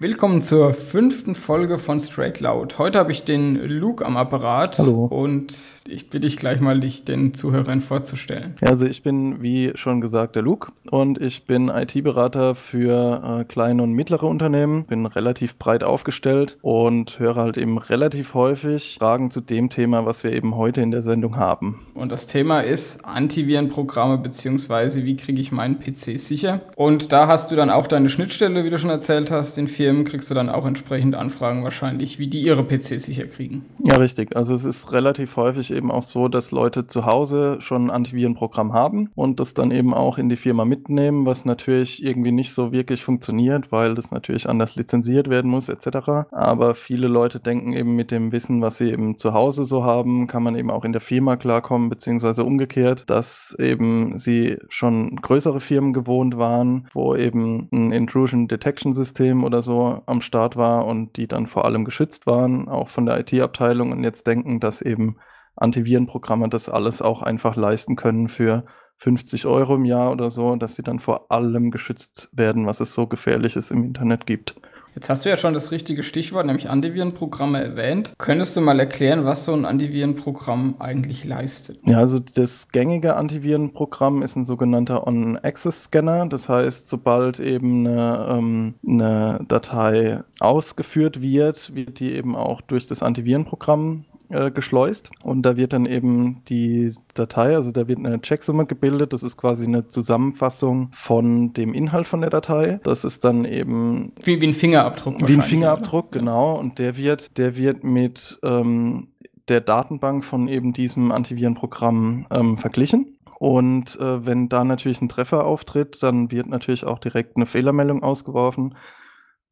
Willkommen zur fünften Folge von Straight Loud. Heute habe ich den Luke am Apparat. Hallo. Und ich bitte dich gleich mal, dich den Zuhörern vorzustellen. Also ich bin, wie schon gesagt, der Luke und ich bin IT-Berater für äh, kleine und mittlere Unternehmen, bin relativ breit aufgestellt und höre halt eben relativ häufig Fragen zu dem Thema, was wir eben heute in der Sendung haben. Und das Thema ist Antivirenprogramme beziehungsweise wie kriege ich meinen PC sicher. Und da hast du dann auch deine Schnittstelle, wie du schon erzählt hast, in vier Firmen kriegst du dann auch entsprechend Anfragen wahrscheinlich, wie die ihre PCs sicher kriegen. Ja, richtig. Also es ist relativ häufig eben auch so, dass Leute zu Hause schon ein Antivirenprogramm haben und das dann eben auch in die Firma mitnehmen, was natürlich irgendwie nicht so wirklich funktioniert, weil das natürlich anders lizenziert werden muss etc. Aber viele Leute denken eben mit dem Wissen, was sie eben zu Hause so haben, kann man eben auch in der Firma klarkommen, beziehungsweise umgekehrt, dass eben sie schon größere Firmen gewohnt waren, wo eben ein Intrusion Detection System oder so am Start war und die dann vor allem geschützt waren, auch von der IT-Abteilung und jetzt denken, dass eben Antivirenprogramme das alles auch einfach leisten können für 50 Euro im Jahr oder so, dass sie dann vor allem geschützt werden, was es so gefährliches im Internet gibt. Jetzt hast du ja schon das richtige Stichwort, nämlich Antivirenprogramme erwähnt. Könntest du mal erklären, was so ein Antivirenprogramm eigentlich leistet? Ja, also das gängige Antivirenprogramm ist ein sogenannter On-Access-Scanner. Das heißt, sobald eben eine, ähm, eine Datei ausgeführt wird, wird die eben auch durch das Antivirenprogramm äh, geschleust und da wird dann eben die Datei, also da wird eine Checksumme gebildet, das ist quasi eine Zusammenfassung von dem Inhalt von der Datei. Das ist dann eben wie, wie ein Fingerabdruck. Wie ein Fingerabdruck, oder? genau. Und der wird, der wird mit ähm, der Datenbank von eben diesem Antivirenprogramm ähm, verglichen. Und äh, wenn da natürlich ein Treffer auftritt, dann wird natürlich auch direkt eine Fehlermeldung ausgeworfen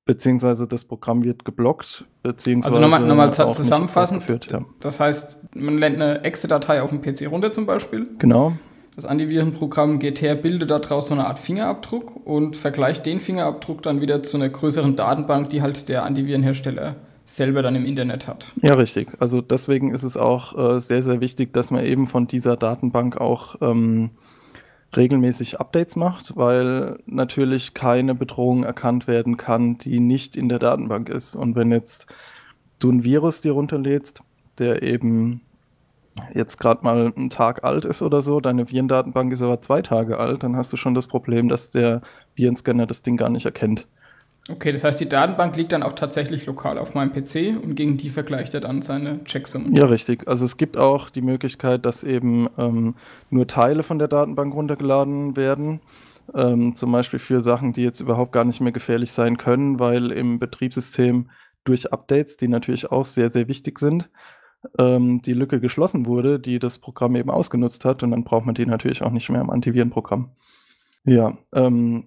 beziehungsweise das Programm wird geblockt, beziehungsweise. Also nochmal, nochmal zusammenfassend. Ja. Das heißt, man lädt eine Exe-Datei auf dem PC runter zum Beispiel. Genau. Das Antivirenprogramm geht her, bildet daraus so eine Art Fingerabdruck und vergleicht den Fingerabdruck dann wieder zu einer größeren Datenbank, die halt der Antivirenhersteller selber dann im Internet hat. Ja, richtig. Also deswegen ist es auch äh, sehr, sehr wichtig, dass man eben von dieser Datenbank auch ähm, regelmäßig Updates macht, weil natürlich keine Bedrohung erkannt werden kann, die nicht in der Datenbank ist. Und wenn jetzt du ein Virus dir runterlädst, der eben jetzt gerade mal einen Tag alt ist oder so, deine Virendatenbank ist aber zwei Tage alt, dann hast du schon das Problem, dass der Virenscanner das Ding gar nicht erkennt. Okay, das heißt, die Datenbank liegt dann auch tatsächlich lokal auf meinem PC und gegen die vergleicht er dann seine Checksummen. Ja, richtig. Also es gibt auch die Möglichkeit, dass eben ähm, nur Teile von der Datenbank runtergeladen werden. Ähm, zum Beispiel für Sachen, die jetzt überhaupt gar nicht mehr gefährlich sein können, weil im Betriebssystem durch Updates, die natürlich auch sehr, sehr wichtig sind, ähm, die Lücke geschlossen wurde, die das Programm eben ausgenutzt hat. Und dann braucht man die natürlich auch nicht mehr im Antivirenprogramm. Ja, ähm,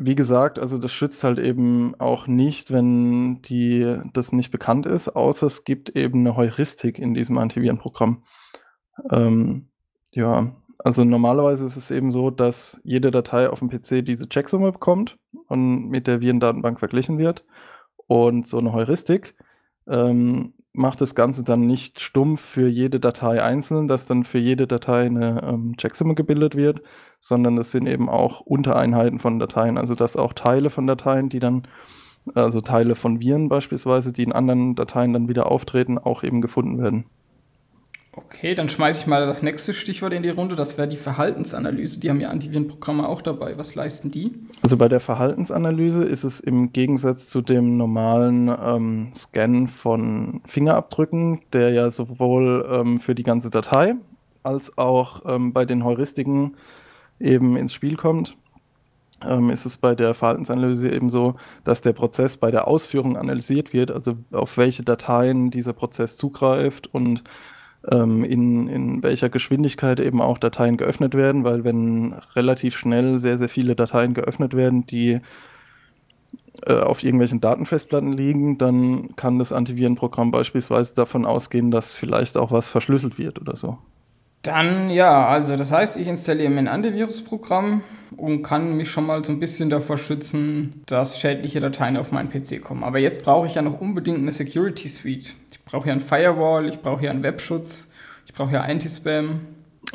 wie gesagt, also das schützt halt eben auch nicht, wenn die, das nicht bekannt ist, außer es gibt eben eine Heuristik in diesem Antivirenprogramm. Ähm, ja, also normalerweise ist es eben so, dass jede Datei auf dem PC diese Checksumme bekommt und mit der Virendatenbank verglichen wird. Und so eine Heuristik ähm, macht das Ganze dann nicht stumpf für jede Datei einzeln, dass dann für jede Datei eine ähm, Checksumme gebildet wird, sondern das sind eben auch Untereinheiten von Dateien. Also dass auch Teile von Dateien, die dann, also Teile von Viren beispielsweise, die in anderen Dateien dann wieder auftreten, auch eben gefunden werden. Okay, dann schmeiße ich mal das nächste Stichwort in die Runde. Das wäre die Verhaltensanalyse. Die haben ja Antivirenprogramme auch dabei. Was leisten die? Also bei der Verhaltensanalyse ist es im Gegensatz zu dem normalen ähm, Scan von Fingerabdrücken, der ja sowohl ähm, für die ganze Datei als auch ähm, bei den Heuristiken eben ins Spiel kommt, ähm, ist es bei der Verhaltensanalyse eben so, dass der Prozess bei der Ausführung analysiert wird, also auf welche Dateien dieser Prozess zugreift und in, in welcher Geschwindigkeit eben auch Dateien geöffnet werden, weil wenn relativ schnell sehr, sehr viele Dateien geöffnet werden, die äh, auf irgendwelchen Datenfestplatten liegen, dann kann das Antivirenprogramm beispielsweise davon ausgehen, dass vielleicht auch was verschlüsselt wird oder so. Dann ja, also das heißt, ich installiere mir ein Antivirusprogramm und kann mich schon mal so ein bisschen davor schützen, dass schädliche Dateien auf meinen PC kommen. Aber jetzt brauche ich ja noch unbedingt eine Security Suite. Ich brauche ja ein Firewall, ich brauche ja einen Webschutz, ich brauche ja Anti-Spam.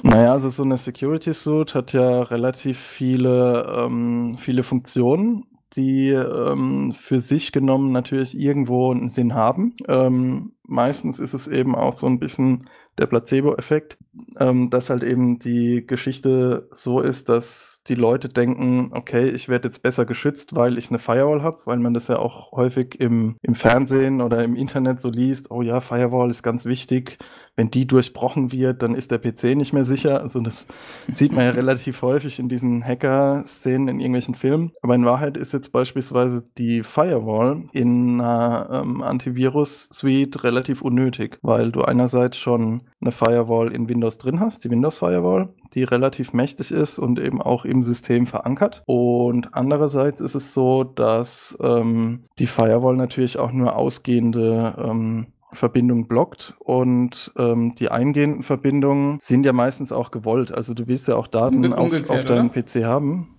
Naja, also so eine Security Suite hat ja relativ viele, ähm, viele Funktionen. die ähm, für sich genommen natürlich irgendwo einen Sinn haben. Ähm, meistens ist es eben auch so ein bisschen der Placebo-Effekt, ähm, dass halt eben die Geschichte so ist, dass die Leute denken, okay, ich werde jetzt besser geschützt, weil ich eine Firewall habe, weil man das ja auch häufig im, im Fernsehen oder im Internet so liest, oh ja, Firewall ist ganz wichtig, wenn die durchbrochen wird, dann ist der PC nicht mehr sicher. Also das sieht man ja relativ häufig in diesen Hacker-Szenen in irgendwelchen Filmen. Aber in Wahrheit ist jetzt beispielsweise die Firewall in einer ähm, Antivirus-Suite relativ unnötig, weil du einerseits schon eine Firewall in Windows drin hast, die Windows Firewall, die relativ mächtig ist und eben auch im System verankert. Und andererseits ist es so, dass ähm, die Firewall natürlich auch nur ausgehende ähm, Verbindung blockt und ähm, die eingehenden Verbindungen sind ja meistens auch gewollt. Also du willst ja auch Daten auf, auf deinem? PC haben.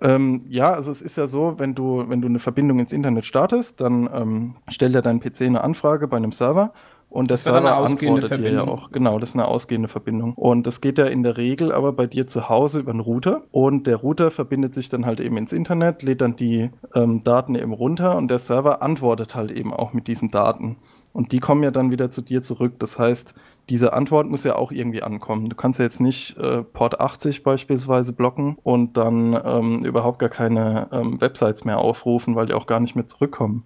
Ähm, ja, also es ist ja so, wenn du, wenn du eine Verbindung ins Internet startest, dann ähm, stellt ja dein PC eine Anfrage bei einem Server und der Server antwortet dir ja auch. Genau, das ist eine ausgehende Verbindung. Und das geht ja in der Regel aber bei dir zu Hause über einen Router. Und der Router verbindet sich dann halt eben ins Internet, lädt dann die ähm, Daten eben runter und der Server antwortet halt eben auch mit diesen Daten. Und die kommen ja dann wieder zu dir zurück. Das heißt, diese Antwort muss ja auch irgendwie ankommen. Du kannst ja jetzt nicht äh, Port 80 beispielsweise blocken und dann ähm, überhaupt gar keine ähm, Websites mehr aufrufen, weil die auch gar nicht mehr zurückkommen.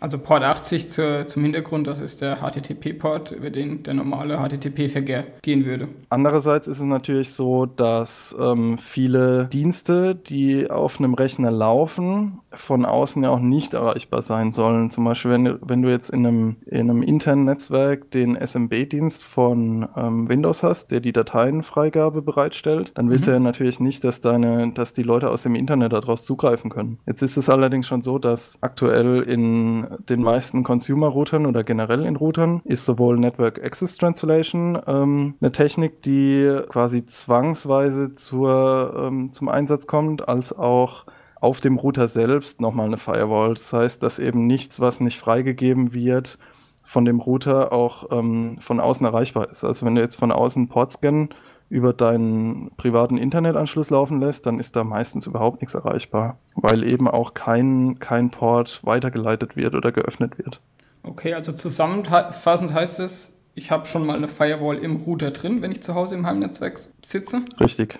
Also Port 80 zur, zum Hintergrund, das ist der HTTP-Port, über den der normale HTTP-Verkehr gehen würde. Andererseits ist es natürlich so, dass ähm, viele Dienste, die auf einem Rechner laufen, von außen ja auch nicht erreichbar sein sollen. Zum Beispiel, wenn, wenn du jetzt in einem, in einem internen Netzwerk den SMB-Dienst von ähm, Windows hast, der die Dateienfreigabe bereitstellt, dann willst mhm. du ja natürlich nicht, dass, deine, dass die Leute aus dem Internet daraus zugreifen können. Jetzt ist es allerdings schon so, dass aktuell in den meisten Consumer-Routern oder generell in Routern ist sowohl Network Access Translation ähm, eine Technik, die quasi zwangsweise zur, ähm, zum Einsatz kommt, als auch auf dem Router selbst nochmal eine Firewall. Das heißt, dass eben nichts, was nicht freigegeben wird, von dem Router auch ähm, von außen erreichbar ist. Also wenn du jetzt von außen Portscan über deinen privaten Internetanschluss laufen lässt, dann ist da meistens überhaupt nichts erreichbar, weil eben auch kein, kein Port weitergeleitet wird oder geöffnet wird. Okay, also zusammenfassend heißt es, ich habe schon mal eine Firewall im Router drin, wenn ich zu Hause im Heimnetzwerk sitze. Richtig.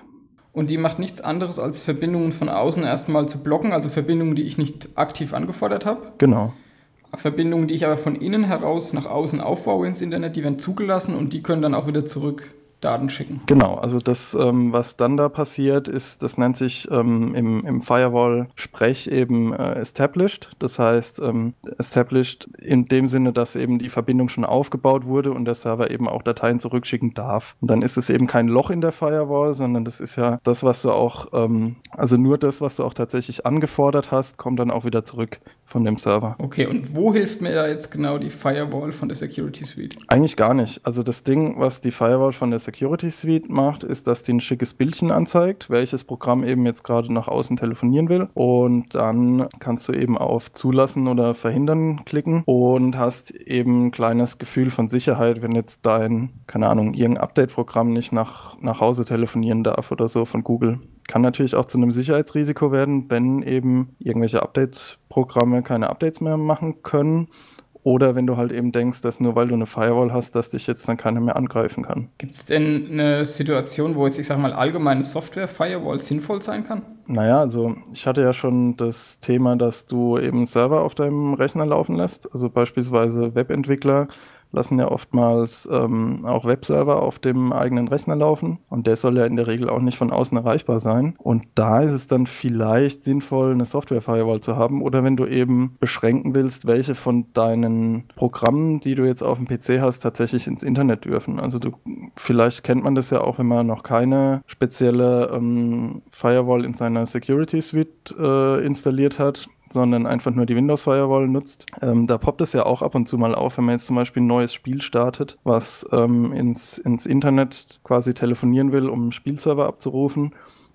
Und die macht nichts anderes, als Verbindungen von außen erstmal zu blocken, also Verbindungen, die ich nicht aktiv angefordert habe. Genau. Verbindungen, die ich aber von innen heraus nach außen aufbaue ins Internet, die werden zugelassen und die können dann auch wieder zurück Daten schicken. Genau, also das, ähm, was dann da passiert, ist, das nennt sich ähm, im, im Firewall-Sprech eben äh, established. Das heißt, ähm, established in dem Sinne, dass eben die Verbindung schon aufgebaut wurde und der Server eben auch Dateien zurückschicken darf. Und dann ist es eben kein Loch in der Firewall, sondern das ist ja das, was du auch, ähm, also nur das, was du auch tatsächlich angefordert hast, kommt dann auch wieder zurück von dem Server. Okay, und wo hilft mir da jetzt genau die Firewall von der Security Suite? Eigentlich gar nicht. Also das Ding, was die Firewall von der Security Suite macht, ist, dass die ein schickes Bildchen anzeigt, welches Programm eben jetzt gerade nach außen telefonieren will. Und dann kannst du eben auf Zulassen oder Verhindern klicken und hast eben ein kleines Gefühl von Sicherheit, wenn jetzt dein, keine Ahnung, irgendein Update-Programm nicht nach, nach Hause telefonieren darf oder so von Google. Kann natürlich auch zu einem Sicherheitsrisiko werden, wenn eben irgendwelche Update-Programme keine Updates mehr machen können. Oder wenn du halt eben denkst, dass nur weil du eine Firewall hast, dass dich jetzt dann keiner mehr angreifen kann. Gibt es denn eine Situation, wo jetzt, ich sag mal, allgemeine Software-Firewall sinnvoll sein kann? Naja, also ich hatte ja schon das Thema, dass du eben Server auf deinem Rechner laufen lässt. Also beispielsweise Webentwickler lassen ja oftmals ähm, auch Webserver auf dem eigenen Rechner laufen und der soll ja in der Regel auch nicht von außen erreichbar sein. Und da ist es dann vielleicht sinnvoll, eine Software-Firewall zu haben oder wenn du eben beschränken willst, welche von deinen Programmen, die du jetzt auf dem PC hast, tatsächlich ins Internet dürfen. Also du, vielleicht kennt man das ja auch, wenn man noch keine spezielle ähm, Firewall in seiner Security Suite äh, installiert hat sondern einfach nur die Windows Firewall nutzt. Ähm, da poppt es ja auch ab und zu mal auf, wenn man jetzt zum Beispiel ein neues Spiel startet, was ähm, ins, ins Internet quasi telefonieren will, um einen Spielserver abzurufen.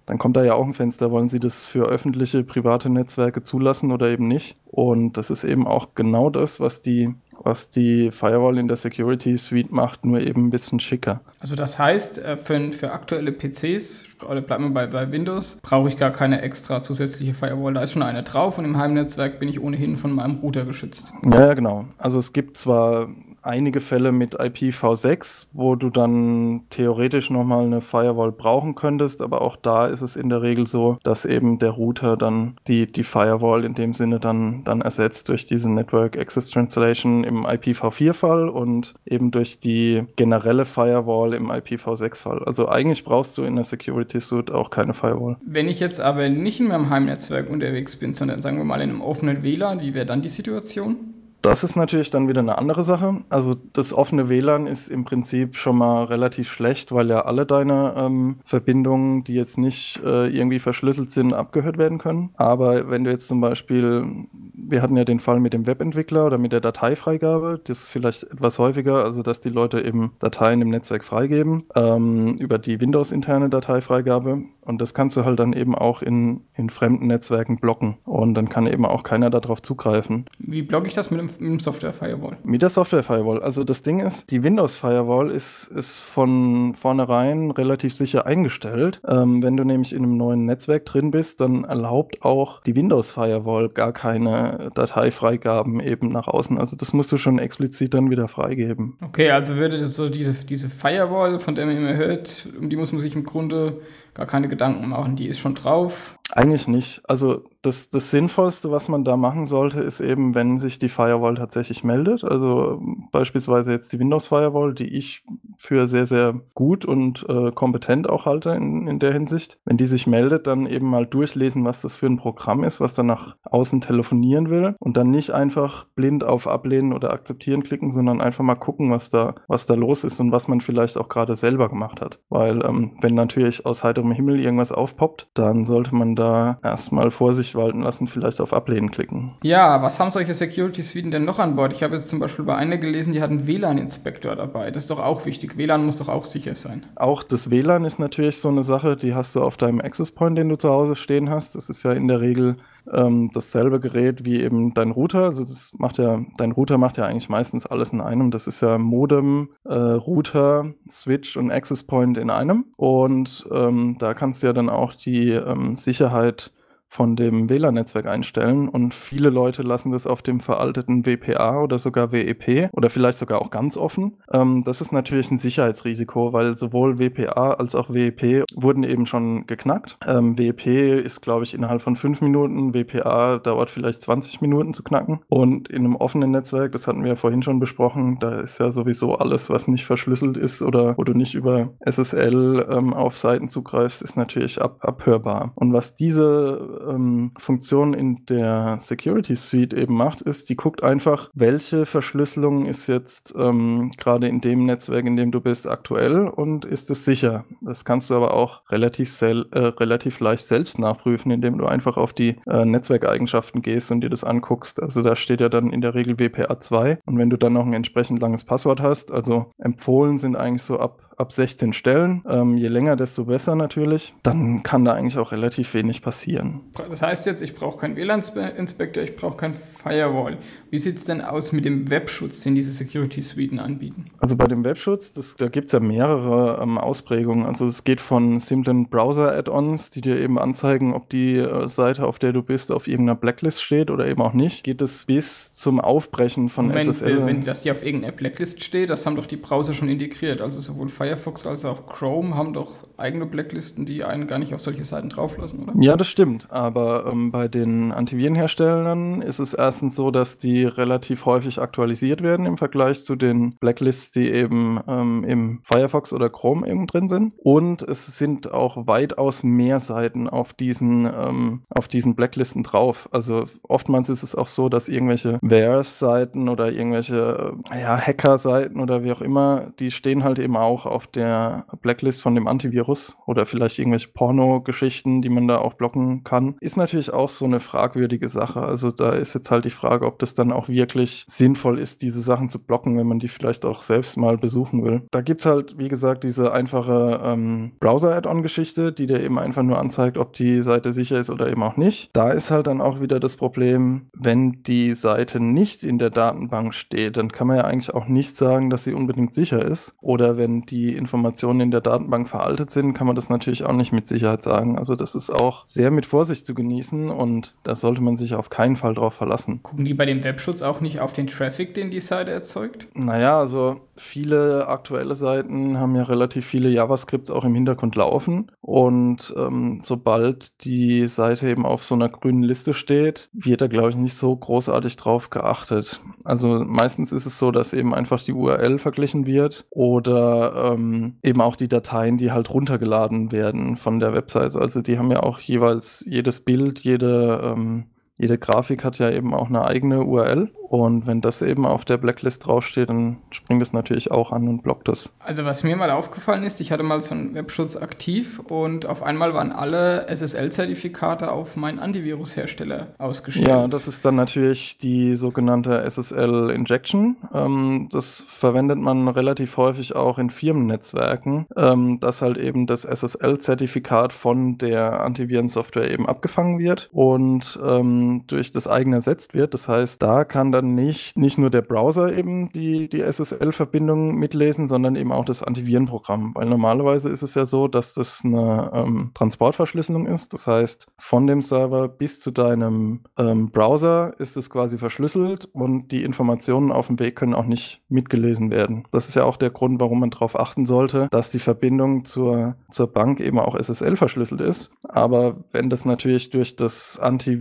Dann kommt da ja auch ein Fenster, wollen Sie das für öffentliche, private Netzwerke zulassen oder eben nicht? Und das ist eben auch genau das, was die was die Firewall in der Security Suite macht, nur eben ein bisschen schicker. Also das heißt, äh, für, für aktuelle PCs, oder bleiben wir bei, bei Windows, brauche ich gar keine extra zusätzliche Firewall. Da ist schon eine drauf und im Heimnetzwerk bin ich ohnehin von meinem Router geschützt. Ja, ja, genau. Also es gibt zwar einige Fälle mit IPv6, wo du dann theoretisch nochmal eine Firewall brauchen könntest, aber auch da ist es in der Regel so, dass eben der Router dann die, die Firewall in dem Sinne dann, dann ersetzt durch diese Network Access Translation im IPv4-Fall und eben durch die generelle Firewall im IPv6-Fall. Also eigentlich brauchst du in der Security Suite auch keine Firewall. Wenn ich jetzt aber nicht in meinem Heimnetzwerk unterwegs bin, sondern sagen wir mal in einem offenen WLAN, wie wäre dann die Situation? Das ist natürlich dann wieder eine andere Sache. Also das offene WLAN ist im Prinzip schon mal relativ schlecht, weil ja alle deine ähm, Verbindungen, die jetzt nicht äh, irgendwie verschlüsselt sind, abgehört werden können. Aber wenn du jetzt zum Beispiel, wir hatten ja den Fall mit dem Webentwickler oder mit der Dateifreigabe, das ist vielleicht etwas häufiger, also dass die Leute eben Dateien im Netzwerk freigeben ähm, über die Windows-interne Dateifreigabe. Und das kannst du halt dann eben auch in, in fremden Netzwerken blocken. Und dann kann eben auch keiner darauf zugreifen. Wie blocke ich das mit dem, mit dem Software Firewall? Mit der Software Firewall. Also das Ding ist, die Windows Firewall ist, ist von vornherein relativ sicher eingestellt. Ähm, wenn du nämlich in einem neuen Netzwerk drin bist, dann erlaubt auch die Windows Firewall gar keine Dateifreigaben eben nach außen. Also das musst du schon explizit dann wieder freigeben. Okay, also würde so diese, diese Firewall, von der man immer hört, um die muss man sich im Grunde gar keine Gedanken machen, die ist schon drauf. Eigentlich nicht. Also das, das Sinnvollste, was man da machen sollte, ist eben, wenn sich die Firewall tatsächlich meldet. Also beispielsweise jetzt die Windows Firewall, die ich für sehr, sehr gut und äh, kompetent auch halte in, in der Hinsicht. Wenn die sich meldet, dann eben mal durchlesen, was das für ein Programm ist, was dann nach außen telefonieren will und dann nicht einfach blind auf Ablehnen oder Akzeptieren klicken, sondern einfach mal gucken, was da, was da los ist und was man vielleicht auch gerade selber gemacht hat. Weil ähm, wenn natürlich aus heiterem Himmel irgendwas aufpoppt, dann sollte man da erstmal Vorsicht walten lassen, vielleicht auf Ablehnen klicken. Ja, was haben solche Security-Suiten denn noch an Bord? Ich habe jetzt zum Beispiel bei einer gelesen, die hat einen WLAN-Inspektor dabei. Das ist doch auch wichtig. WLAN muss doch auch sicher sein. Auch das WLAN ist natürlich so eine Sache, die hast du auf deinem Access Point, den du zu Hause stehen hast. Das ist ja in der Regel ähm, dasselbe Gerät wie eben dein Router. Also das macht ja, dein Router macht ja eigentlich meistens alles in einem. Das ist ja Modem, äh, Router, Switch und Access Point in einem. Und ähm, da kannst du ja dann auch die ähm, Sicherheit von dem WLAN-Netzwerk einstellen und viele Leute lassen das auf dem veralteten WPA oder sogar WEP oder vielleicht sogar auch ganz offen. Ähm, das ist natürlich ein Sicherheitsrisiko, weil sowohl WPA als auch WEP wurden eben schon geknackt. Ähm, WEP ist, glaube ich, innerhalb von fünf Minuten, WPA dauert vielleicht 20 Minuten zu knacken und in einem offenen Netzwerk, das hatten wir ja vorhin schon besprochen, da ist ja sowieso alles, was nicht verschlüsselt ist oder wo du nicht über SSL ähm, auf Seiten zugreifst, ist natürlich ab abhörbar. Und was diese ähm, Funktion in der Security Suite eben macht, ist, die guckt einfach, welche Verschlüsselung ist jetzt ähm, gerade in dem Netzwerk, in dem du bist, aktuell und ist es sicher. Das kannst du aber auch relativ, äh, relativ leicht selbst nachprüfen, indem du einfach auf die äh, Netzwerkeigenschaften gehst und dir das anguckst. Also da steht ja dann in der Regel WPA2 und wenn du dann noch ein entsprechend langes Passwort hast, also empfohlen sind eigentlich so ab ab 16 Stellen. Ähm, je länger, desto besser natürlich. Dann kann da eigentlich auch relativ wenig passieren. Das heißt jetzt, ich brauche keinen WLAN-Inspektor, ich brauche kein Firewall. Wie sieht es denn aus mit dem Webschutz, den diese Security-Suiten anbieten? Also bei dem Webschutz, das, da gibt es ja mehrere ähm, Ausprägungen. Also es geht von simplen Browser-Add-ons, die dir eben anzeigen, ob die äh, Seite, auf der du bist, auf irgendeiner Blacklist steht oder eben auch nicht. Geht es bis zum Aufbrechen von Moment, SSL. Wenn das hier auf irgendeiner Blacklist steht, das haben doch die Browser schon integriert. Also sowohl Firefox als auch Chrome haben doch eigene Blacklisten, die einen gar nicht auf solche Seiten drauflassen, oder? Ja, das stimmt. Aber ähm, bei den Antivirenherstellern ist es erstens so, dass die relativ häufig aktualisiert werden im Vergleich zu den Blacklists, die eben ähm, im Firefox oder Chrome eben drin sind. Und es sind auch weitaus mehr Seiten auf diesen, ähm, auf diesen Blacklisten drauf. Also oftmals ist es auch so, dass irgendwelche Wares-Seiten oder irgendwelche ja, Hacker-Seiten oder wie auch immer, die stehen halt eben auch auf der Blacklist von dem Antivirus Virus oder vielleicht irgendwelche Porno-Geschichten, die man da auch blocken kann. Ist natürlich auch so eine fragwürdige Sache. Also da ist jetzt halt die Frage, ob das dann auch wirklich sinnvoll ist, diese Sachen zu blocken, wenn man die vielleicht auch selbst mal besuchen will. Da gibt es halt, wie gesagt, diese einfache ähm, Browser-Add-on-Geschichte, die dir eben einfach nur anzeigt, ob die Seite sicher ist oder eben auch nicht. Da ist halt dann auch wieder das Problem, wenn die Seite nicht in der Datenbank steht, dann kann man ja eigentlich auch nicht sagen, dass sie unbedingt sicher ist. Oder wenn die Informationen in der Datenbank veraltet sind, kann man das natürlich auch nicht mit Sicherheit sagen. Also das ist auch sehr mit Vorsicht zu genießen und da sollte man sich auf keinen Fall drauf verlassen. Gucken die bei dem Webschutz auch nicht auf den Traffic, den die Seite erzeugt? Naja, also viele aktuelle Seiten haben ja relativ viele JavaScripts auch im Hintergrund laufen. Und ähm, sobald die Seite eben auf so einer grünen Liste steht, wird da, glaube ich, nicht so großartig drauf geachtet. Also meistens ist es so, dass eben einfach die URL verglichen wird oder ähm, eben auch die Dateien, die halt runtergeladen werden von der Website. Also die haben ja auch jeweils jedes Bild, jede ähm, jede Grafik hat ja eben auch eine eigene URL und wenn das eben auf der Blacklist draufsteht, dann springt es natürlich auch an und blockt das. Also was mir mal aufgefallen ist, ich hatte mal so einen Webschutz aktiv und auf einmal waren alle SSL-Zertifikate auf meinen Antivirus-Hersteller ausgestellt. Ja, das ist dann natürlich die sogenannte SSL-Injection. Ähm, das verwendet man relativ häufig auch in Firmennetzwerken, ähm, dass halt eben das SSL-Zertifikat von der Antivirensoftware eben abgefangen wird und ähm, durch das eigene ersetzt wird. Das heißt, da kann dann nicht, nicht nur der Browser eben die, die SSL-Verbindung mitlesen, sondern eben auch das Antivirenprogramm. Weil normalerweise ist es ja so, dass das eine ähm, Transportverschlüsselung ist. Das heißt, von dem Server bis zu deinem ähm, Browser ist es quasi verschlüsselt und die Informationen auf dem Weg können auch nicht mitgelesen werden. Das ist ja auch der Grund, warum man darauf achten sollte, dass die Verbindung zur, zur Bank eben auch SSL verschlüsselt ist. Aber wenn das natürlich durch das eigene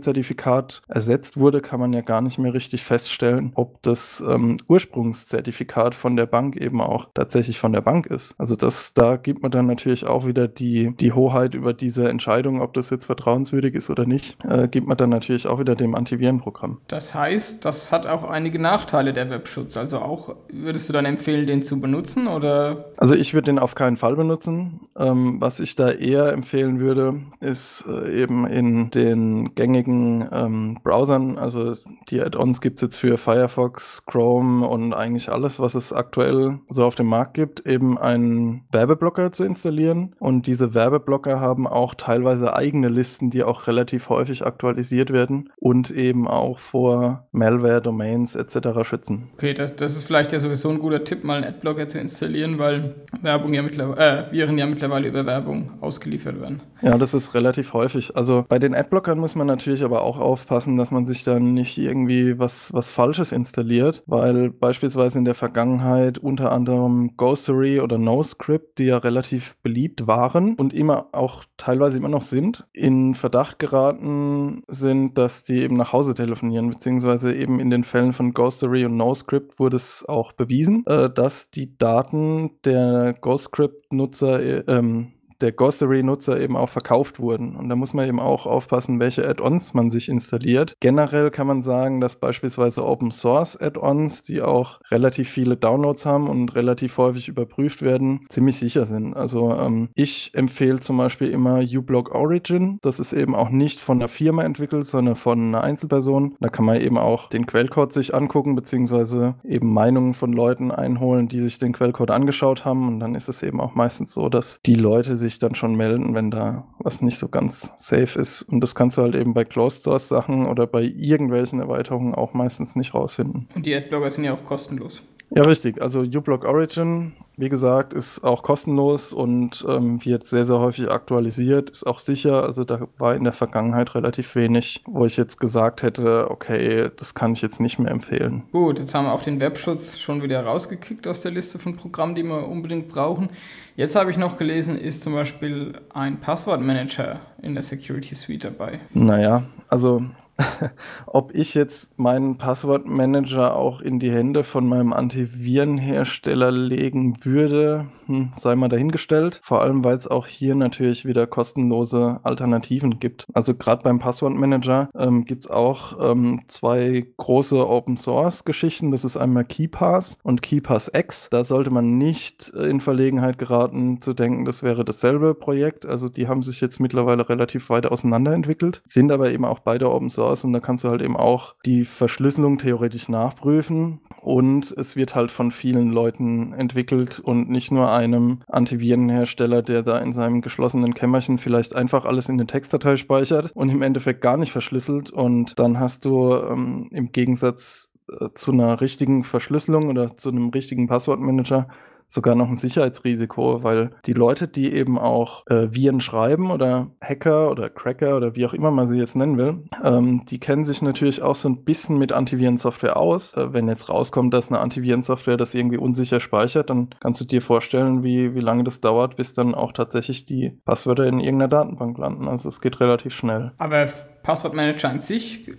Zertifikat ersetzt wurde, kann man man ja gar nicht mehr richtig feststellen, ob das ähm, Ursprungszertifikat von der Bank eben auch tatsächlich von der Bank ist. Also das, da gibt man dann natürlich auch wieder die, die Hoheit über diese Entscheidung, ob das jetzt vertrauenswürdig ist oder nicht, äh, gibt man dann natürlich auch wieder dem Antivirenprogramm. Das heißt, das hat auch einige Nachteile, der Webschutz. Also auch, würdest du dann empfehlen, den zu benutzen oder? Also ich würde den auf keinen Fall benutzen. Ähm, was ich da eher empfehlen würde, ist äh, eben in den gängigen ähm, Browsern, also die Add-ons gibt es jetzt für Firefox, Chrome und eigentlich alles, was es aktuell so auf dem Markt gibt, eben einen Werbeblocker zu installieren. Und diese Werbeblocker haben auch teilweise eigene Listen, die auch relativ häufig aktualisiert werden und eben auch vor Malware, Domains etc. schützen. Okay, das, das ist vielleicht ja sowieso ein guter Tipp, mal einen Adblocker zu installieren, weil Werbung ja mittlerweile, äh, Viren ja mittlerweile über Werbung ausgeliefert werden. Ja, das ist relativ häufig. Also bei den Adblockern muss man natürlich aber auch aufpassen, dass man sich dann nicht irgendwie was, was Falsches installiert, weil beispielsweise in der Vergangenheit unter anderem Ghostery oder NoScript, die ja relativ beliebt waren und immer auch teilweise immer noch sind, in Verdacht geraten sind, dass die eben nach Hause telefonieren, beziehungsweise eben in den Fällen von Ghostery und NoScript wurde es auch bewiesen, äh, dass die Daten der GhostScript-Nutzer äh, ähm, der Ghostery-Nutzer eben auch verkauft wurden. Und da muss man eben auch aufpassen, welche Add-ons man sich installiert. Generell kann man sagen, dass beispielsweise Open-Source-Add-ons, die auch relativ viele Downloads haben und relativ häufig überprüft werden, ziemlich sicher sind. Also ähm, ich empfehle zum Beispiel immer uBlock Origin. Das ist eben auch nicht von einer Firma entwickelt, sondern von einer Einzelperson. Da kann man eben auch den Quellcode sich angucken, beziehungsweise eben Meinungen von Leuten einholen, die sich den Quellcode angeschaut haben. Und dann ist es eben auch meistens so, dass die Leute sich sich dann schon melden, wenn da was nicht so ganz safe ist. Und das kannst du halt eben bei Closed Source Sachen oder bei irgendwelchen Erweiterungen auch meistens nicht rausfinden. Und die Adblocker sind ja auch kostenlos. Ja, richtig. Also uBlock Origin, wie gesagt, ist auch kostenlos und ähm, wird sehr, sehr häufig aktualisiert, ist auch sicher. Also da war in der Vergangenheit relativ wenig, wo ich jetzt gesagt hätte, okay, das kann ich jetzt nicht mehr empfehlen. Gut, jetzt haben wir auch den Webschutz schon wieder rausgekickt aus der Liste von Programmen, die wir unbedingt brauchen. Jetzt habe ich noch gelesen, ist zum Beispiel ein Passwortmanager in der Security Suite dabei. Naja, also ob ich jetzt meinen Passwortmanager auch in die Hände von meinem Antivirenhersteller legen würde, hm, sei mal dahingestellt. Vor allem, weil es auch hier natürlich wieder kostenlose Alternativen gibt. Also gerade beim Passwortmanager ähm, gibt es auch ähm, zwei große Open Source Geschichten. Das ist einmal KeyPass und KeyPass X. Da sollte man nicht in Verlegenheit geraten zu denken, das wäre dasselbe Projekt. Also die haben sich jetzt mittlerweile relativ weit auseinanderentwickelt, sind aber eben auch beide Open Source und da kannst du halt eben auch die Verschlüsselung theoretisch nachprüfen. Und es wird halt von vielen Leuten entwickelt und nicht nur einem Antivirenhersteller, der da in seinem geschlossenen Kämmerchen vielleicht einfach alles in eine Textdatei speichert und im Endeffekt gar nicht verschlüsselt. Und dann hast du ähm, im Gegensatz äh, zu einer richtigen Verschlüsselung oder zu einem richtigen Passwortmanager sogar noch ein Sicherheitsrisiko, weil die Leute, die eben auch äh, Viren schreiben oder Hacker oder Cracker oder wie auch immer man sie jetzt nennen will, ähm, die kennen sich natürlich auch so ein bisschen mit Antivirensoftware aus. Äh, wenn jetzt rauskommt, dass eine Antivirensoftware das irgendwie unsicher speichert, dann kannst du dir vorstellen, wie, wie lange das dauert, bis dann auch tatsächlich die Passwörter in irgendeiner Datenbank landen. Also es geht relativ schnell. Aber Passwortmanager an sich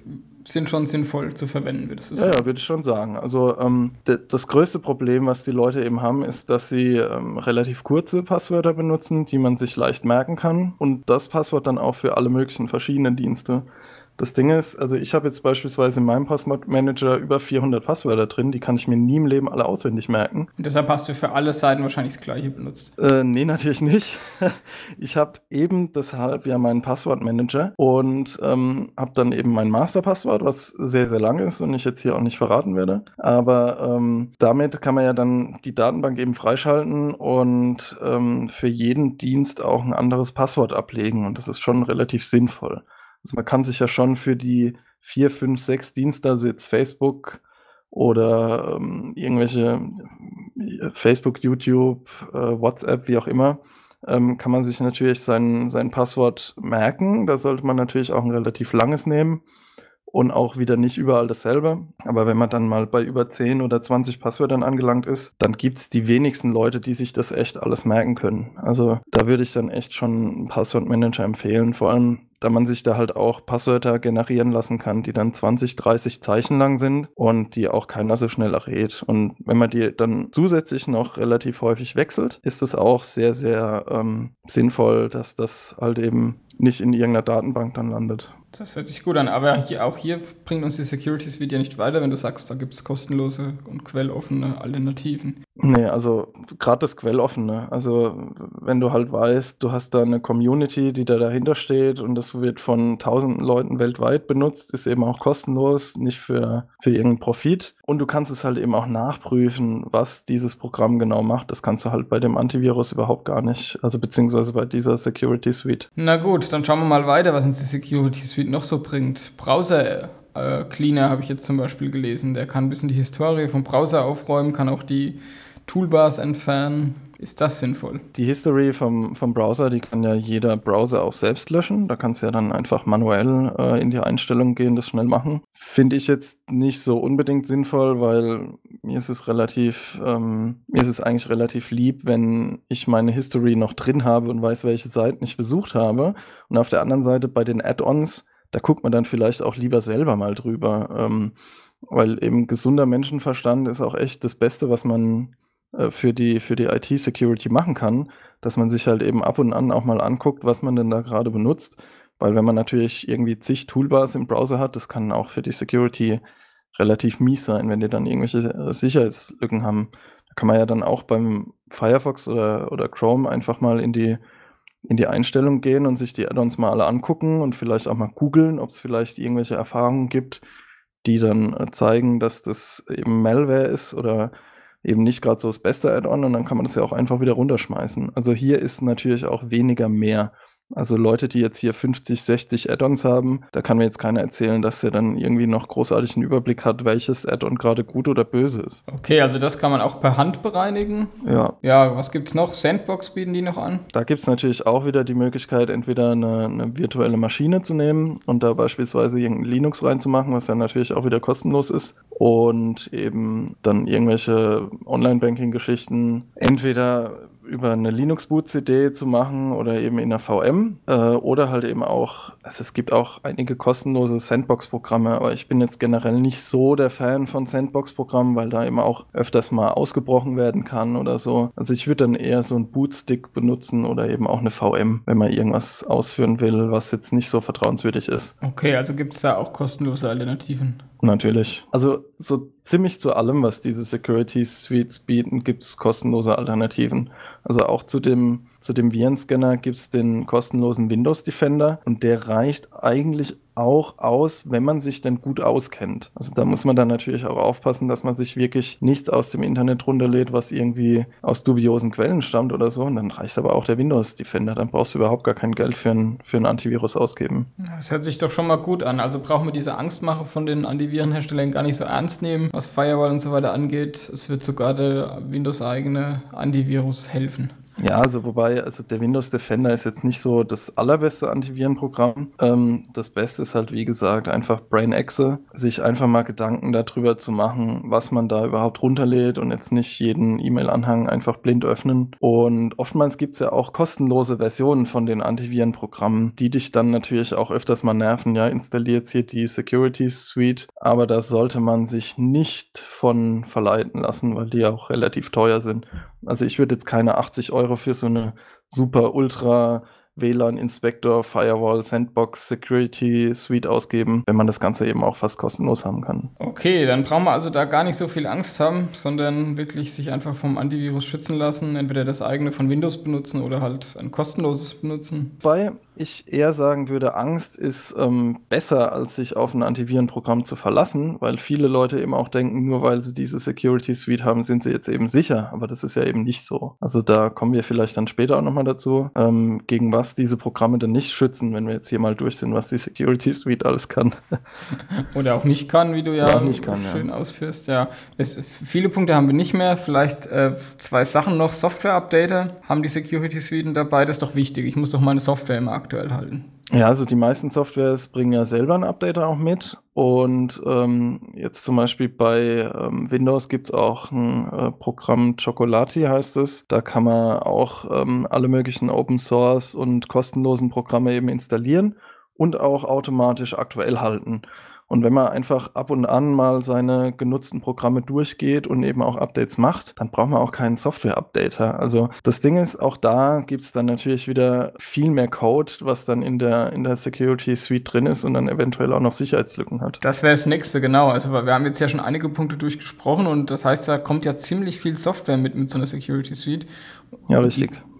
sind schon sinnvoll zu verwenden, würdest du sagen? Ja, ja würde ich schon sagen. Also ähm, das größte Problem, was die Leute eben haben, ist, dass sie ähm, relativ kurze Passwörter benutzen, die man sich leicht merken kann und das Passwort dann auch für alle möglichen verschiedenen Dienste. Das Ding ist, also ich habe jetzt beispielsweise in meinem Passwortmanager über 400 Passwörter drin, die kann ich mir nie im Leben alle auswendig merken. Und deshalb hast du für alle Seiten wahrscheinlich das gleiche benutzt. Äh, nee, natürlich nicht. Ich habe eben deshalb ja meinen Passwortmanager und ähm, habe dann eben mein Masterpasswort, was sehr, sehr lang ist und ich jetzt hier auch nicht verraten werde. Aber ähm, damit kann man ja dann die Datenbank eben freischalten und ähm, für jeden Dienst auch ein anderes Passwort ablegen und das ist schon relativ sinnvoll. Also man kann sich ja schon für die vier, fünf, sechs Dienste, also jetzt Facebook oder ähm, irgendwelche äh, Facebook, YouTube, äh, WhatsApp, wie auch immer, ähm, kann man sich natürlich sein, sein Passwort merken. Da sollte man natürlich auch ein relativ langes nehmen und auch wieder nicht überall dasselbe. Aber wenn man dann mal bei über 10 oder 20 Passwörtern angelangt ist, dann gibt es die wenigsten Leute, die sich das echt alles merken können. Also da würde ich dann echt schon einen Passwortmanager empfehlen. Vor allem, da man sich da halt auch Passwörter generieren lassen kann, die dann 20, 30 Zeichen lang sind und die auch keiner so schnell errät. Und wenn man die dann zusätzlich noch relativ häufig wechselt, ist es auch sehr, sehr ähm, sinnvoll, dass das halt eben nicht in irgendeiner Datenbank dann landet. Das hört sich gut an, aber hier, auch hier bringt uns die Security Suite ja nicht weiter, wenn du sagst, da gibt es kostenlose und quelloffene Alternativen. Nee, also gerade das quelloffene. Also wenn du halt weißt, du hast da eine Community, die da dahinter steht und das wird von tausenden Leuten weltweit benutzt, ist eben auch kostenlos, nicht für, für irgendeinen Profit. Und du kannst es halt eben auch nachprüfen, was dieses Programm genau macht. Das kannst du halt bei dem Antivirus überhaupt gar nicht, also beziehungsweise bei dieser Security Suite. Na gut, dann schauen wir mal weiter, was uns die Security Suite Suite noch so bringt. Browser äh, Cleaner habe ich jetzt zum Beispiel gelesen. Der kann ein bisschen die Historie vom Browser aufräumen, kann auch die Toolbars entfernen. Ist das sinnvoll? Die History vom, vom Browser, die kann ja jeder Browser auch selbst löschen. Da kannst du ja dann einfach manuell äh, in die Einstellung gehen, das schnell machen. Finde ich jetzt nicht so unbedingt sinnvoll, weil mir ist es relativ, ähm, mir ist es eigentlich relativ lieb, wenn ich meine History noch drin habe und weiß, welche Seiten ich besucht habe. Und auf der anderen Seite bei den Add-ons da guckt man dann vielleicht auch lieber selber mal drüber. Ähm, weil eben gesunder Menschenverstand ist auch echt das Beste, was man äh, für die, für die IT-Security machen kann, dass man sich halt eben ab und an auch mal anguckt, was man denn da gerade benutzt. Weil wenn man natürlich irgendwie zig Toolbars im Browser hat, das kann auch für die Security relativ mies sein, wenn die dann irgendwelche äh, Sicherheitslücken haben. Da kann man ja dann auch beim Firefox oder, oder Chrome einfach mal in die in die Einstellung gehen und sich die Add-ons mal alle angucken und vielleicht auch mal googeln, ob es vielleicht irgendwelche Erfahrungen gibt, die dann äh, zeigen, dass das eben Malware ist oder eben nicht gerade so das beste Add-on und dann kann man das ja auch einfach wieder runterschmeißen. Also hier ist natürlich auch weniger mehr. Also Leute, die jetzt hier 50, 60 Add-ons haben, da kann mir jetzt keiner erzählen, dass der dann irgendwie noch großartigen Überblick hat, welches Add-on gerade gut oder böse ist. Okay, also das kann man auch per Hand bereinigen. Ja. Ja, was gibt es noch? Sandbox bieten die noch an? Da gibt es natürlich auch wieder die Möglichkeit, entweder eine, eine, virtuelle Maschine zu nehmen und da beispielsweise irgendein Linux reinzumachen, was ja natürlich auch wieder kostenlos ist. Und eben dann irgendwelche Online-Banking-Geschichten entweder über eine Linux-Boot-CD zu machen oder eben in einer VM äh, oder halt eben auch, also es gibt auch einige kostenlose Sandbox-Programme, aber ich bin jetzt generell nicht so der Fan von Sandbox-Programmen, weil da eben auch öfters mal ausgebrochen werden kann oder so. Also ich würde dann eher so einen Bootstick benutzen oder eben auch eine VM, wenn man irgendwas ausführen will, was jetzt nicht so vertrauenswürdig ist. Okay, also gibt es da auch kostenlose Alternativen? Natürlich. Also so ziemlich zu allem, was diese Security Suites bieten, gibt es kostenlose Alternativen. Also auch zu dem, zu dem Virenscanner gibt es den kostenlosen Windows Defender und der reicht eigentlich auch aus, wenn man sich denn gut auskennt. Also da muss man dann natürlich auch aufpassen, dass man sich wirklich nichts aus dem Internet runterlädt, was irgendwie aus dubiosen Quellen stammt oder so. Und dann reicht aber auch der Windows Defender. Dann brauchst du überhaupt gar kein Geld für ein, für ein Antivirus ausgeben. Das hört sich doch schon mal gut an. Also brauchen wir diese Angstmache von den Antivirenherstellern gar nicht so ernst nehmen, was Firewall und so weiter angeht. Es wird sogar der Windows-eigene Antivirus helfen. Ja, also wobei, also der Windows Defender ist jetzt nicht so das allerbeste Antivirenprogramm. Ähm, das Beste ist halt, wie gesagt, einfach Brain Exe, sich einfach mal Gedanken darüber zu machen, was man da überhaupt runterlädt und jetzt nicht jeden E-Mail-Anhang einfach blind öffnen. Und oftmals gibt es ja auch kostenlose Versionen von den Antivirenprogrammen, die dich dann natürlich auch öfters mal nerven. Ja, installiert hier die Security Suite, aber da sollte man sich nicht von verleiten lassen, weil die auch relativ teuer sind. Also ich würde jetzt keine 80 Euro für so eine super ultra WLAN Inspector, Firewall, Sandbox, Security Suite ausgeben, wenn man das Ganze eben auch fast kostenlos haben kann. Okay, dann brauchen wir also da gar nicht so viel Angst haben, sondern wirklich sich einfach vom Antivirus schützen lassen, entweder das eigene von Windows benutzen oder halt ein kostenloses benutzen. Bei ich eher sagen würde, Angst ist ähm, besser, als sich auf ein Antivirenprogramm zu verlassen, weil viele Leute eben auch denken, nur weil sie diese Security Suite haben, sind sie jetzt eben sicher. Aber das ist ja eben nicht so. Also da kommen wir vielleicht dann später auch nochmal dazu, ähm, gegen was diese Programme dann nicht schützen, wenn wir jetzt hier mal durch sind, was die Security Suite alles kann. Oder auch nicht kann, wie du ja kann, schön ja. ausführst. Ja, es, viele Punkte haben wir nicht mehr. Vielleicht äh, zwei Sachen noch. Software-Updater haben die Security Suiten dabei. Das ist doch wichtig. Ich muss doch meine Software im aktuell halten. Ja, also die meisten Softwares bringen ja selber ein Update auch mit. Und ähm, jetzt zum Beispiel bei ähm, Windows gibt es auch ein äh, Programm Chocolati heißt es. Da kann man auch ähm, alle möglichen Open Source und kostenlosen Programme eben installieren und auch automatisch aktuell halten. Und wenn man einfach ab und an mal seine genutzten Programme durchgeht und eben auch Updates macht, dann braucht man auch keinen Software-Updater. Also das Ding ist, auch da gibt es dann natürlich wieder viel mehr Code, was dann in der, in der Security Suite drin ist und dann eventuell auch noch Sicherheitslücken hat. Das wäre das nächste, genau. Also wir haben jetzt ja schon einige Punkte durchgesprochen und das heißt, da kommt ja ziemlich viel Software mit mit so einer Security Suite. Ja, richtig. Die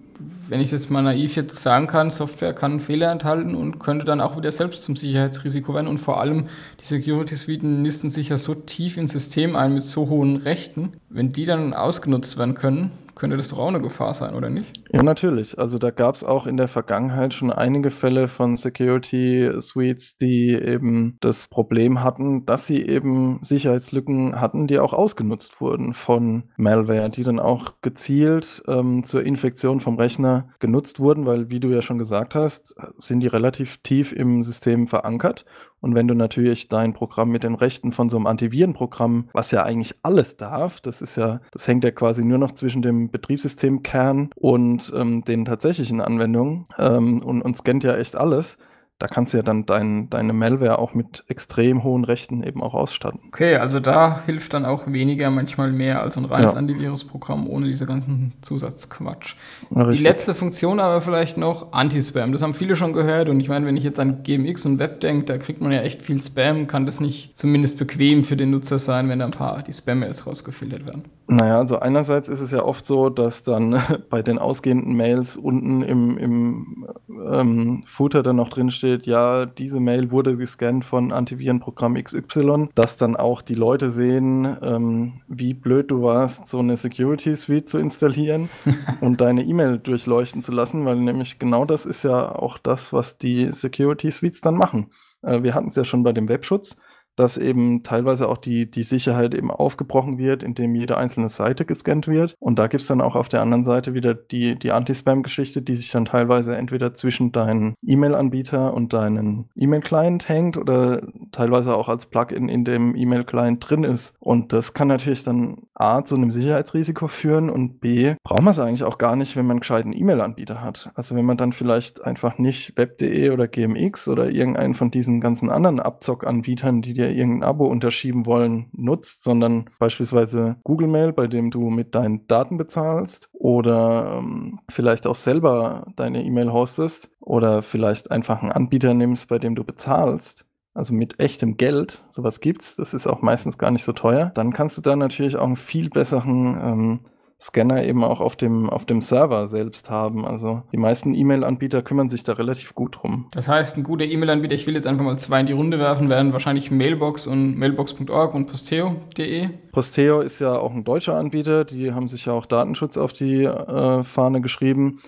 wenn ich das mal naiv jetzt sagen kann, Software kann Fehler enthalten und könnte dann auch wieder selbst zum Sicherheitsrisiko werden. Und vor allem die Security-Suiten nisten sich ja so tief ins System ein mit so hohen Rechten. Wenn die dann ausgenutzt werden können, könnte das doch auch eine Gefahr sein, oder nicht? Ja, natürlich. Also da gab es auch in der Vergangenheit schon einige Fälle von Security Suites, die eben das Problem hatten, dass sie eben Sicherheitslücken hatten, die auch ausgenutzt wurden von Malware, die dann auch gezielt ähm, zur Infektion vom Rechner genutzt wurden, weil, wie du ja schon gesagt hast, sind die relativ tief im System verankert und wenn du natürlich dein Programm mit den Rechten von so einem Antivirenprogramm, was ja eigentlich alles darf, das ist ja, das hängt ja quasi nur noch zwischen dem Betriebssystemkern und ähm, den tatsächlichen Anwendungen ähm, und, und scannt ja echt alles da kannst du ja dann dein, deine Malware auch mit extrem hohen Rechten eben auch ausstatten. Okay, also da hilft dann auch weniger manchmal mehr als ein reines ja. Antivirusprogramm ohne diese ganzen Zusatzquatsch. Ja, Die letzte Funktion aber vielleicht noch Anti-Spam. Das haben viele schon gehört und ich meine, wenn ich jetzt an GMX und Web denke, da kriegt man ja echt viel Spam. Kann das nicht zumindest bequem für den Nutzer sein, wenn da ein paar die Spam-Mails rausgefiltert werden? Naja, also einerseits ist es ja oft so, dass dann bei den ausgehenden Mails unten im, im ähm, Footer dann noch drin steht, ja, diese Mail wurde gescannt von Antivirenprogramm XY, dass dann auch die Leute sehen, ähm, wie blöd du warst, so eine Security Suite zu installieren und deine E-Mail durchleuchten zu lassen, weil nämlich genau das ist ja auch das, was die Security Suites dann machen. Äh, wir hatten es ja schon bei dem Webschutz dass eben teilweise auch die, die Sicherheit eben aufgebrochen wird, indem jede einzelne Seite gescannt wird. Und da gibt es dann auch auf der anderen Seite wieder die, die Anti-Spam-Geschichte, die sich dann teilweise entweder zwischen deinen E-Mail-Anbieter und deinen E-Mail-Client hängt oder teilweise auch als Plugin in dem E-Mail-Client drin ist. Und das kann natürlich dann A zu einem Sicherheitsrisiko führen und B braucht man es eigentlich auch gar nicht, wenn man einen gescheiten E-Mail-Anbieter hat. Also wenn man dann vielleicht einfach nicht web.de oder GMX oder irgendeinen von diesen ganzen anderen Abzockanbietern, die dir irgendein Abo unterschieben wollen, nutzt, sondern beispielsweise Google Mail, bei dem du mit deinen Daten bezahlst oder ähm, vielleicht auch selber deine E-Mail hostest oder vielleicht einfach einen Anbieter nimmst, bei dem du bezahlst, also mit echtem Geld, sowas gibt's, das ist auch meistens gar nicht so teuer, dann kannst du da natürlich auch einen viel besseren ähm, Scanner eben auch auf dem, auf dem Server selbst haben. Also die meisten E-Mail-Anbieter kümmern sich da relativ gut drum. Das heißt, ein guter E-Mail-Anbieter, ich will jetzt einfach mal zwei in die Runde werfen, werden wahrscheinlich Mailbox und mailbox.org und posteo.de. Posteo ist ja auch ein deutscher Anbieter, die haben sich ja auch Datenschutz auf die äh, Fahne geschrieben.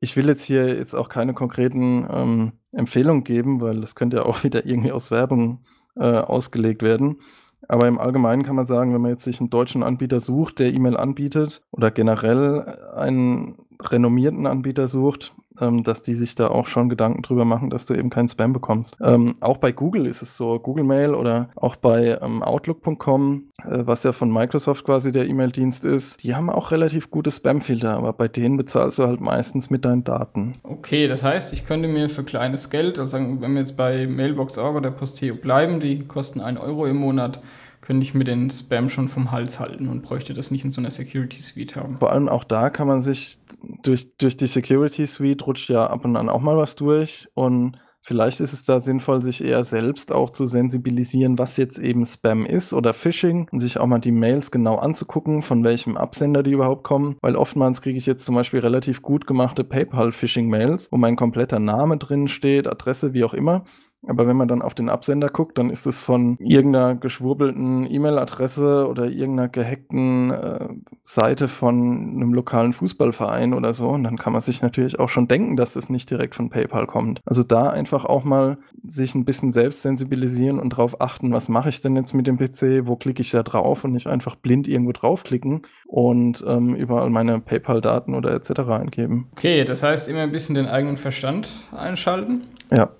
Ich will jetzt hier jetzt auch keine konkreten ähm, Empfehlungen geben, weil das könnte ja auch wieder irgendwie aus Werbung äh, ausgelegt werden. Aber im Allgemeinen kann man sagen, wenn man jetzt sich einen deutschen Anbieter sucht, der E-Mail anbietet oder generell einen renommierten Anbieter sucht, ähm, dass die sich da auch schon Gedanken drüber machen, dass du eben keinen Spam bekommst. Ähm, auch bei Google ist es so, Google Mail oder auch bei ähm, Outlook.com, äh, was ja von Microsoft quasi der E-Mail-Dienst ist, die haben auch relativ gute Spam-Filter, aber bei denen bezahlst du halt meistens mit deinen Daten. Okay, das heißt, ich könnte mir für kleines Geld, also wenn wir jetzt bei Mailbox.org oder Posteo bleiben, die kosten 1 Euro im Monat, könnte ich mir den Spam schon vom Hals halten und bräuchte das nicht in so einer Security Suite haben. Vor allem auch da kann man sich durch, durch die Security Suite rutscht ja ab und an auch mal was durch und Vielleicht ist es da sinnvoll, sich eher selbst auch zu sensibilisieren, was jetzt eben Spam ist oder Phishing und sich auch mal die Mails genau anzugucken, von welchem Absender die überhaupt kommen. Weil oftmals kriege ich jetzt zum Beispiel relativ gut gemachte PayPal-Phishing-Mails, wo mein kompletter Name drin steht, Adresse, wie auch immer. Aber wenn man dann auf den Absender guckt, dann ist es von irgendeiner geschwurbelten E-Mail-Adresse oder irgendeiner gehackten äh, Seite von einem lokalen Fußballverein oder so. Und dann kann man sich natürlich auch schon denken, dass es nicht direkt von PayPal kommt. Also da einfach auch mal sich ein bisschen selbst sensibilisieren und darauf achten, was mache ich denn jetzt mit dem PC, wo klicke ich da drauf und nicht einfach blind irgendwo draufklicken und ähm, überall meine PayPal-Daten oder etc. eingeben. Okay, das heißt immer ein bisschen den eigenen Verstand einschalten. Ja.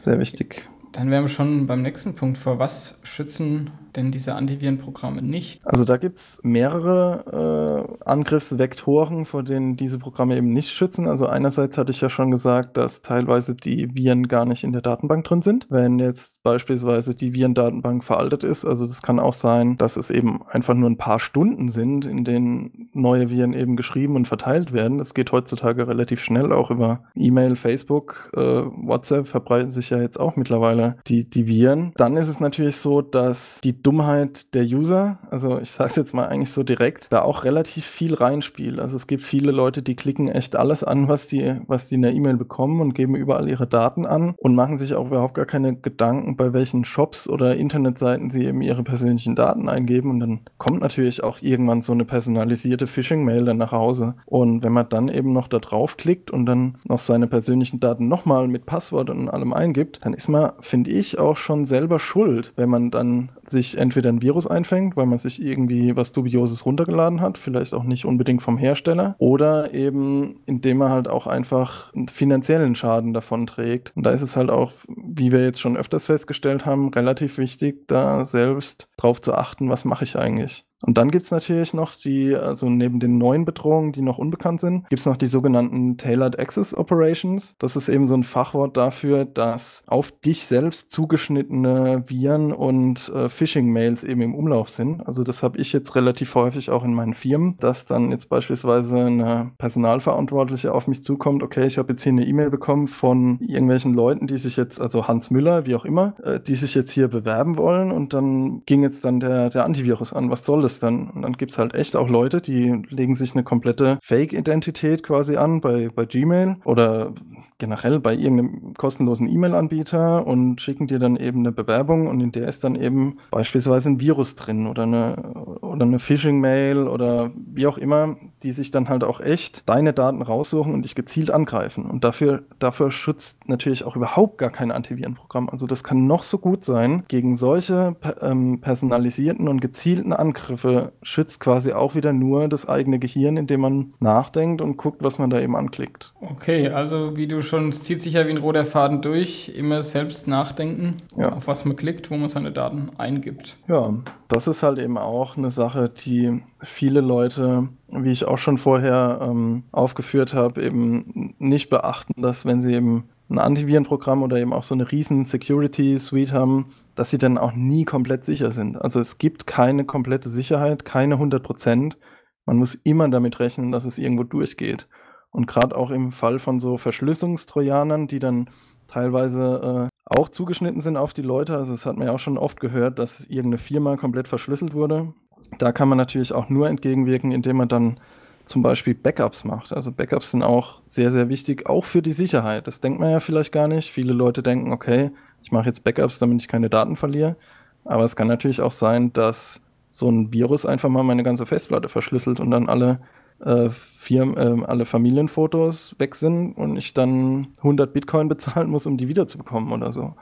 Sehr wichtig. Dann wären wir schon beim nächsten Punkt. Vor was schützen denn diese Antivirenprogramme nicht? Also da gibt es mehrere äh, Angriffsvektoren, vor denen diese Programme eben nicht schützen. Also einerseits hatte ich ja schon gesagt, dass teilweise die Viren gar nicht in der Datenbank drin sind. Wenn jetzt beispielsweise die Virendatenbank veraltet ist, also das kann auch sein, dass es eben einfach nur ein paar Stunden sind, in denen neue Viren eben geschrieben und verteilt werden. Das geht heutzutage relativ schnell, auch über E-Mail, Facebook, äh, WhatsApp verbreiten sich ja jetzt auch mittlerweile die, die Viren. Dann ist es natürlich so, dass die Dummheit der User, also ich sage es jetzt mal eigentlich so direkt, da auch relativ viel reinspielt. Also es gibt viele Leute, die klicken echt alles an, was die, was die in der E-Mail bekommen und geben überall ihre Daten an und machen sich auch überhaupt gar keine Gedanken, bei welchen Shops oder Internetseiten sie eben ihre persönlichen Daten eingeben. Und dann kommt natürlich auch irgendwann so eine personalisierte Phishing-Mail dann nach Hause. Und wenn man dann eben noch da draufklickt und dann noch seine persönlichen Daten nochmal mit Passwort und allem eingibt, dann ist man, finde ich, auch schon selber schuld, wenn man dann sich entweder ein Virus einfängt, weil man sich irgendwie was Dubioses runtergeladen hat, vielleicht auch nicht unbedingt vom Hersteller, oder eben indem man halt auch einfach einen finanziellen Schaden davon trägt. Und da ist es halt auch, wie wir jetzt schon öfters festgestellt haben, relativ wichtig, da selbst drauf zu achten, was mache ich eigentlich. Und dann gibt's natürlich noch die, also neben den neuen Bedrohungen, die noch unbekannt sind, gibt's noch die sogenannten Tailored Access Operations. Das ist eben so ein Fachwort dafür, dass auf dich selbst zugeschnittene Viren und äh, Phishing-Mails eben im Umlauf sind. Also das habe ich jetzt relativ häufig auch in meinen Firmen, dass dann jetzt beispielsweise eine Personalverantwortliche auf mich zukommt, okay, ich habe jetzt hier eine E-Mail bekommen von irgendwelchen Leuten, die sich jetzt, also Hans Müller, wie auch immer, äh, die sich jetzt hier bewerben wollen und dann ging jetzt dann der, der Antivirus an. Was soll das? Ist dann. Und dann gibt es halt echt auch Leute, die legen sich eine komplette Fake-Identität quasi an bei, bei Gmail oder generell bei irgendeinem kostenlosen E-Mail-Anbieter und schicken dir dann eben eine Bewerbung und in der ist dann eben beispielsweise ein Virus drin oder eine, oder eine Phishing-Mail oder wie auch immer, die sich dann halt auch echt deine Daten raussuchen und dich gezielt angreifen. Und dafür, dafür schützt natürlich auch überhaupt gar kein Antivirenprogramm. Also das kann noch so gut sein. Gegen solche ähm, personalisierten und gezielten Angriffe schützt quasi auch wieder nur das eigene Gehirn, indem man nachdenkt und guckt, was man da eben anklickt. Okay, also wie du schon, es zieht sich ja wie ein roter Faden durch, immer selbst nachdenken, ja. auf was man klickt, wo man seine Daten eingibt. Ja, das ist halt eben auch eine Sache, die viele Leute, wie ich auch schon vorher ähm, aufgeführt habe, eben nicht beachten, dass wenn sie eben ein Antivirenprogramm oder eben auch so eine riesen Security Suite haben, dass sie dann auch nie komplett sicher sind. Also es gibt keine komplette Sicherheit, keine 100 Prozent. Man muss immer damit rechnen, dass es irgendwo durchgeht. Und gerade auch im Fall von so Verschlüsselungstrojanern, die dann teilweise äh, auch zugeschnitten sind auf die Leute. Also das hat man ja auch schon oft gehört, dass irgendeine Firma komplett verschlüsselt wurde. Da kann man natürlich auch nur entgegenwirken, indem man dann zum Beispiel Backups macht. Also Backups sind auch sehr, sehr wichtig, auch für die Sicherheit. Das denkt man ja vielleicht gar nicht. Viele Leute denken, okay, ich mache jetzt Backups, damit ich keine Daten verliere. Aber es kann natürlich auch sein, dass so ein Virus einfach mal meine ganze Festplatte verschlüsselt und dann alle äh, Firmen, äh, alle Familienfotos weg sind und ich dann 100 Bitcoin bezahlen muss, um die wiederzubekommen oder so.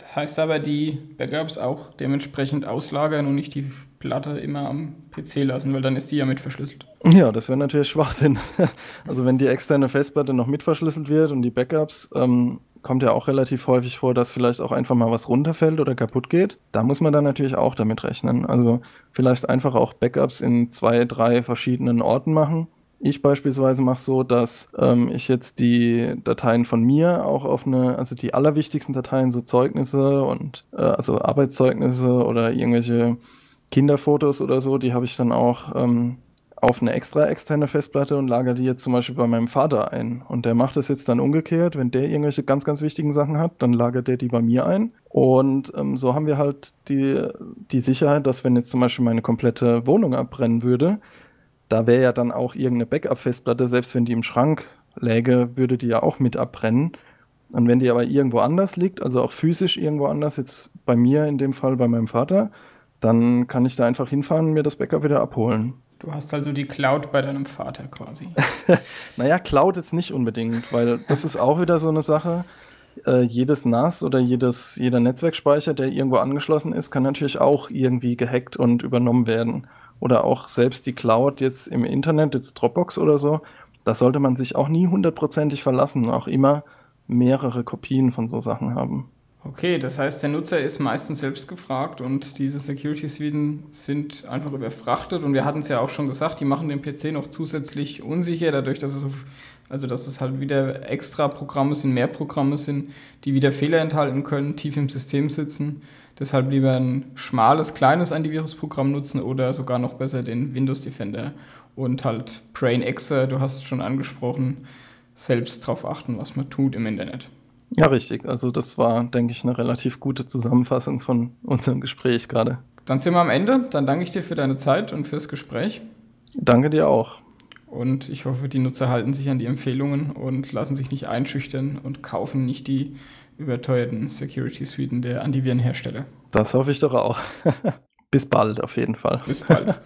Das heißt aber, die Backups auch dementsprechend auslagern und nicht die Platte immer am PC lassen, weil dann ist die ja mit verschlüsselt. Ja, das wäre natürlich Schwachsinn. Also wenn die externe Festplatte noch mit verschlüsselt wird und die Backups, ähm, kommt ja auch relativ häufig vor, dass vielleicht auch einfach mal was runterfällt oder kaputt geht. Da muss man dann natürlich auch damit rechnen. Also vielleicht einfach auch Backups in zwei, drei verschiedenen Orten machen. Ich beispielsweise mache so, dass ähm, ich jetzt die Dateien von mir auch auf eine, also die allerwichtigsten Dateien, so Zeugnisse und äh, also Arbeitszeugnisse oder irgendwelche Kinderfotos oder so, die habe ich dann auch ähm, auf eine extra externe Festplatte und lagere die jetzt zum Beispiel bei meinem Vater ein. Und der macht das jetzt dann umgekehrt. Wenn der irgendwelche ganz, ganz wichtigen Sachen hat, dann lagert der die bei mir ein. Und ähm, so haben wir halt die, die Sicherheit, dass wenn jetzt zum Beispiel meine komplette Wohnung abbrennen würde, da wäre ja dann auch irgendeine Backup-Festplatte, selbst wenn die im Schrank läge, würde die ja auch mit abbrennen. Und wenn die aber irgendwo anders liegt, also auch physisch irgendwo anders, jetzt bei mir in dem Fall bei meinem Vater, dann kann ich da einfach hinfahren und mir das Backup wieder abholen. Du hast also die Cloud bei deinem Vater quasi. naja, Cloud jetzt nicht unbedingt, weil das ist auch wieder so eine Sache. Äh, jedes NAS oder jedes, jeder Netzwerkspeicher, der irgendwo angeschlossen ist, kann natürlich auch irgendwie gehackt und übernommen werden. Oder auch selbst die Cloud jetzt im Internet, jetzt Dropbox oder so, da sollte man sich auch nie hundertprozentig verlassen, auch immer mehrere Kopien von so Sachen haben. Okay, das heißt, der Nutzer ist meistens selbst gefragt und diese Security-Suiten sind einfach überfrachtet und wir hatten es ja auch schon gesagt, die machen den PC noch zusätzlich unsicher, dadurch, dass es, also dass es halt wieder extra Programme sind, mehr Programme sind, die wieder Fehler enthalten können, tief im System sitzen. Deshalb lieber ein schmales, kleines Antivirusprogramm nutzen oder sogar noch besser den Windows Defender und halt Brain Exe, du hast es schon angesprochen, selbst darauf achten, was man tut im Internet. Ja, richtig. Also das war, denke ich, eine relativ gute Zusammenfassung von unserem Gespräch gerade. Dann sind wir am Ende. Dann danke ich dir für deine Zeit und fürs Gespräch. Danke dir auch. Und ich hoffe, die Nutzer halten sich an die Empfehlungen und lassen sich nicht einschüchtern und kaufen nicht die überteuerten Security-Suiten der Antivirenhersteller. Das hoffe ich doch auch. Bis bald auf jeden Fall. Bis bald.